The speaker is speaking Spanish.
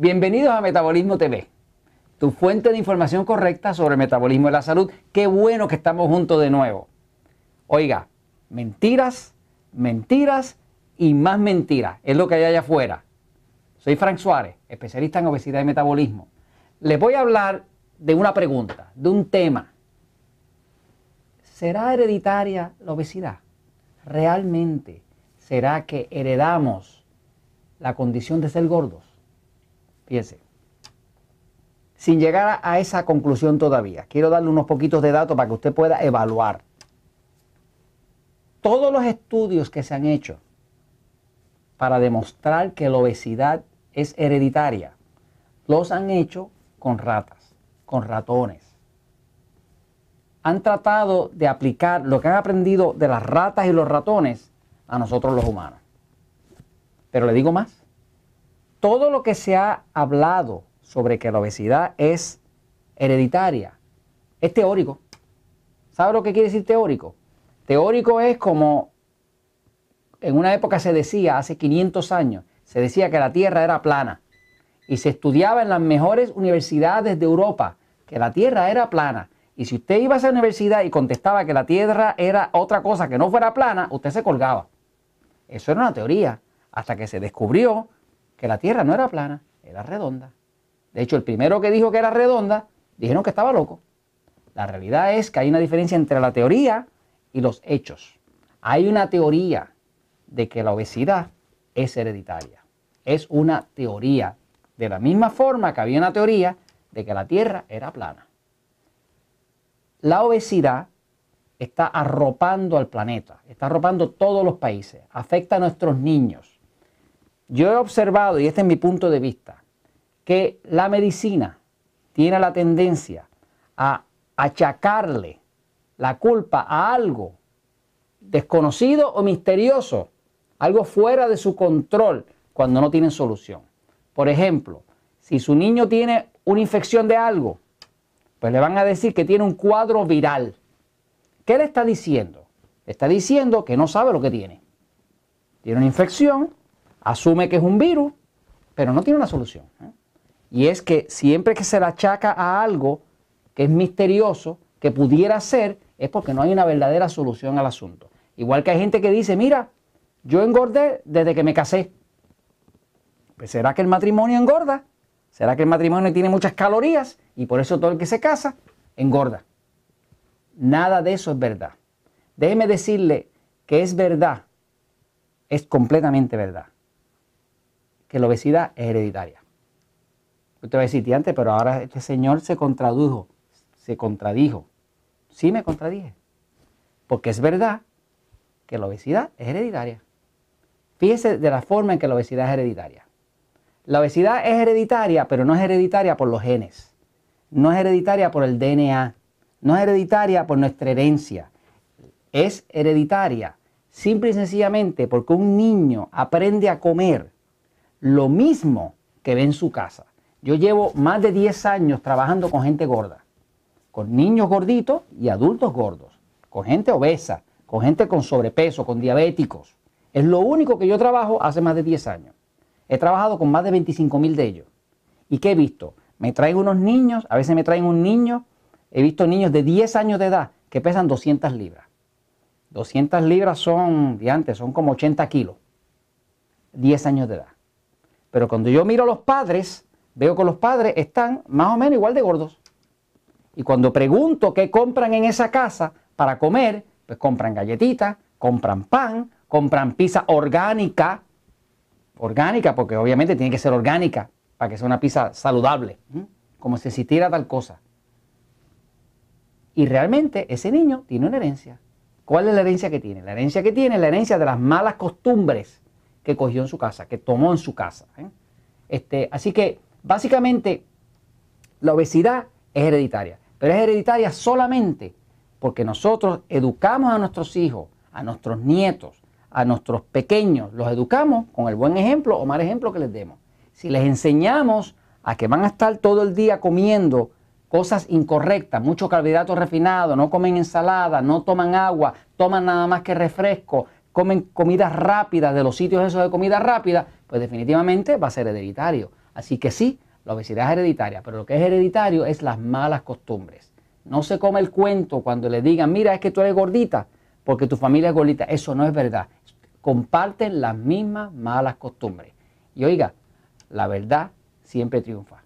Bienvenidos a Metabolismo TV, tu fuente de información correcta sobre el metabolismo y la salud. Qué bueno que estamos juntos de nuevo. Oiga, mentiras, mentiras y más mentiras. Es lo que hay allá afuera. Soy Frank Suárez, especialista en obesidad y metabolismo. Les voy a hablar de una pregunta, de un tema. ¿Será hereditaria la obesidad? ¿Realmente será que heredamos la condición de ser gordos? Fíjense, sin llegar a esa conclusión todavía, quiero darle unos poquitos de datos para que usted pueda evaluar. Todos los estudios que se han hecho para demostrar que la obesidad es hereditaria, los han hecho con ratas, con ratones. Han tratado de aplicar lo que han aprendido de las ratas y los ratones a nosotros los humanos. Pero le digo más, todo lo que se ha hablado sobre que la obesidad es hereditaria es teórico. ¿Sabe lo que quiere decir teórico? Teórico es como en una época se decía, hace 500 años, se decía que la Tierra era plana y se estudiaba en las mejores universidades de Europa que la Tierra era plana. Y si usted iba a esa universidad y contestaba que la Tierra era otra cosa que no fuera plana, usted se colgaba. Eso era una teoría, hasta que se descubrió que la Tierra no era plana, era redonda. De hecho, el primero que dijo que era redonda, dijeron que estaba loco. La realidad es que hay una diferencia entre la teoría y los hechos. Hay una teoría de que la obesidad es hereditaria. Es una teoría. De la misma forma que había una teoría de que la Tierra era plana. La obesidad está arropando al planeta, está arropando todos los países, afecta a nuestros niños, yo he observado, y este es mi punto de vista, que la medicina tiene la tendencia a achacarle la culpa a algo desconocido o misterioso, algo fuera de su control cuando no tienen solución. Por ejemplo, si su niño tiene una infección de algo, pues le van a decir que tiene un cuadro viral. ¿Qué le está diciendo? Está diciendo que no sabe lo que tiene. Tiene una infección asume que es un virus, pero no tiene una solución. ¿eh? Y es que siempre que se le achaca a algo que es misterioso, que pudiera ser, es porque no hay una verdadera solución al asunto. Igual que hay gente que dice, mira, yo engordé desde que me casé. Pues ¿será que el matrimonio engorda? ¿Será que el matrimonio tiene muchas calorías y por eso todo el que se casa engorda? Nada de eso es verdad. Déjeme decirle que es verdad, es completamente verdad que la obesidad es hereditaria. Usted va a decir, antes, pero ahora este señor se contradujo, se contradijo. Sí me contradije. Porque es verdad que la obesidad es hereditaria. Fíjese de la forma en que la obesidad es hereditaria. La obesidad es hereditaria, pero no es hereditaria por los genes. No es hereditaria por el DNA. No es hereditaria por nuestra herencia. Es hereditaria simple y sencillamente porque un niño aprende a comer lo mismo que ve en su casa. Yo llevo más de 10 años trabajando con gente gorda, con niños gorditos y adultos gordos, con gente obesa, con gente con sobrepeso, con diabéticos. Es lo único que yo trabajo hace más de 10 años. He trabajado con más de 25 mil de ellos. ¿Y qué he visto? Me traen unos niños, a veces me traen un niño, he visto niños de 10 años de edad que pesan 200 libras. 200 libras son, de antes, son como 80 kilos. 10 años de edad. Pero cuando yo miro a los padres, veo que los padres están más o menos igual de gordos. Y cuando pregunto qué compran en esa casa para comer, pues compran galletitas, compran pan, compran pizza orgánica. Orgánica, porque obviamente tiene que ser orgánica para que sea una pizza saludable, como si existiera tal cosa. Y realmente ese niño tiene una herencia. ¿Cuál es la herencia que tiene? La herencia que tiene es la herencia de las malas costumbres que cogió en su casa, que tomó en su casa. ¿eh? Este, así que básicamente la obesidad es hereditaria, pero es hereditaria solamente porque nosotros educamos a nuestros hijos, a nuestros nietos, a nuestros pequeños, los educamos con el buen ejemplo o mal ejemplo que les demos. Si les enseñamos a que van a estar todo el día comiendo cosas incorrectas, mucho carbohidratos refinados, no comen ensalada, no toman agua, toman nada más que refresco, comen comidas rápidas de los sitios esos de comida rápida, pues definitivamente va a ser hereditario. Así que sí, la obesidad es hereditaria, pero lo que es hereditario es las malas costumbres. No se come el cuento cuando le digan, mira, es que tú eres gordita, porque tu familia es gordita. Eso no es verdad. Comparten las mismas malas costumbres. Y oiga, la verdad siempre triunfa.